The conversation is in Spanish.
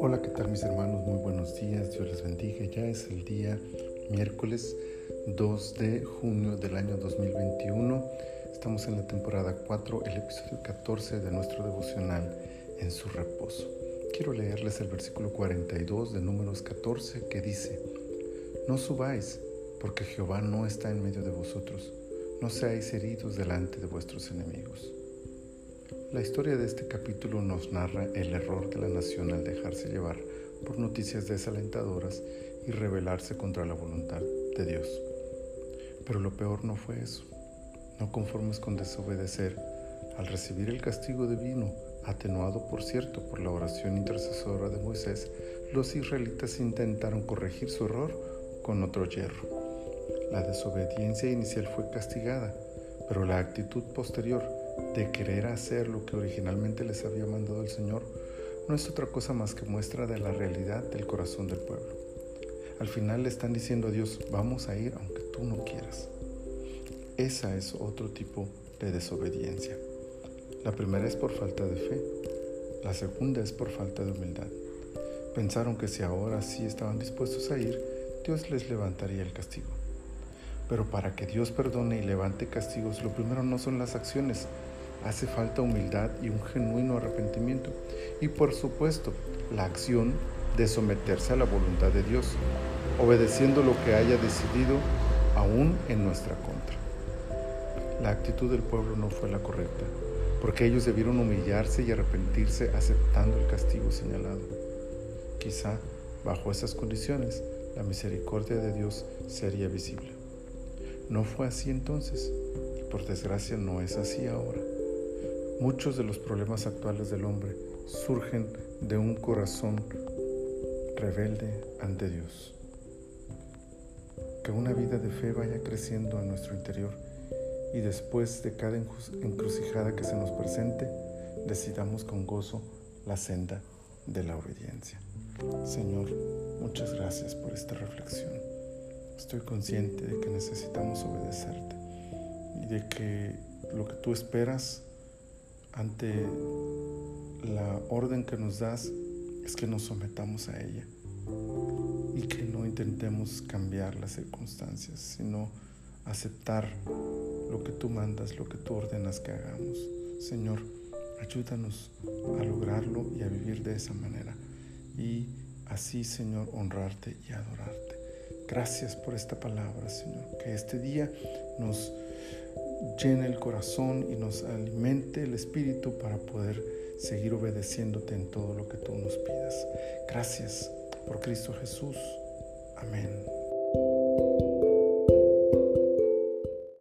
Hola, ¿qué tal mis hermanos? Muy buenos días, Dios les bendiga. Ya es el día miércoles 2 de junio del año 2021. Estamos en la temporada 4, el episodio 14 de nuestro devocional en su reposo. Quiero leerles el versículo 42 de números 14 que dice, No subáis, porque Jehová no está en medio de vosotros no seáis heridos delante de vuestros enemigos. La historia de este capítulo nos narra el error de la nación al dejarse llevar por noticias desalentadoras y rebelarse contra la voluntad de Dios. Pero lo peor no fue eso. No conformes con desobedecer, al recibir el castigo divino, atenuado por cierto por la oración intercesora de Moisés, los israelitas intentaron corregir su error con otro hierro. La desobediencia inicial fue castigada, pero la actitud posterior de querer hacer lo que originalmente les había mandado el Señor no es otra cosa más que muestra de la realidad del corazón del pueblo. Al final le están diciendo a Dios, vamos a ir aunque tú no quieras. Esa es otro tipo de desobediencia. La primera es por falta de fe, la segunda es por falta de humildad. Pensaron que si ahora sí estaban dispuestos a ir, Dios les levantaría el castigo. Pero para que Dios perdone y levante castigos, lo primero no son las acciones, hace falta humildad y un genuino arrepentimiento. Y por supuesto, la acción de someterse a la voluntad de Dios, obedeciendo lo que haya decidido aún en nuestra contra. La actitud del pueblo no fue la correcta, porque ellos debieron humillarse y arrepentirse aceptando el castigo señalado. Quizá, bajo esas condiciones, la misericordia de Dios sería visible. No fue así entonces y por desgracia no es así ahora. Muchos de los problemas actuales del hombre surgen de un corazón rebelde ante Dios. Que una vida de fe vaya creciendo en nuestro interior y después de cada encrucijada que se nos presente, decidamos con gozo la senda de la obediencia. Señor, muchas gracias por esta reflexión. Estoy consciente de que necesitamos obedecerte y de que lo que tú esperas ante la orden que nos das es que nos sometamos a ella y que no intentemos cambiar las circunstancias, sino aceptar lo que tú mandas, lo que tú ordenas que hagamos. Señor, ayúdanos a lograrlo y a vivir de esa manera y así, Señor, honrarte y adorarte. Gracias por esta palabra, Señor. Que este día nos llene el corazón y nos alimente el espíritu para poder seguir obedeciéndote en todo lo que tú nos pidas. Gracias por Cristo Jesús. Amén.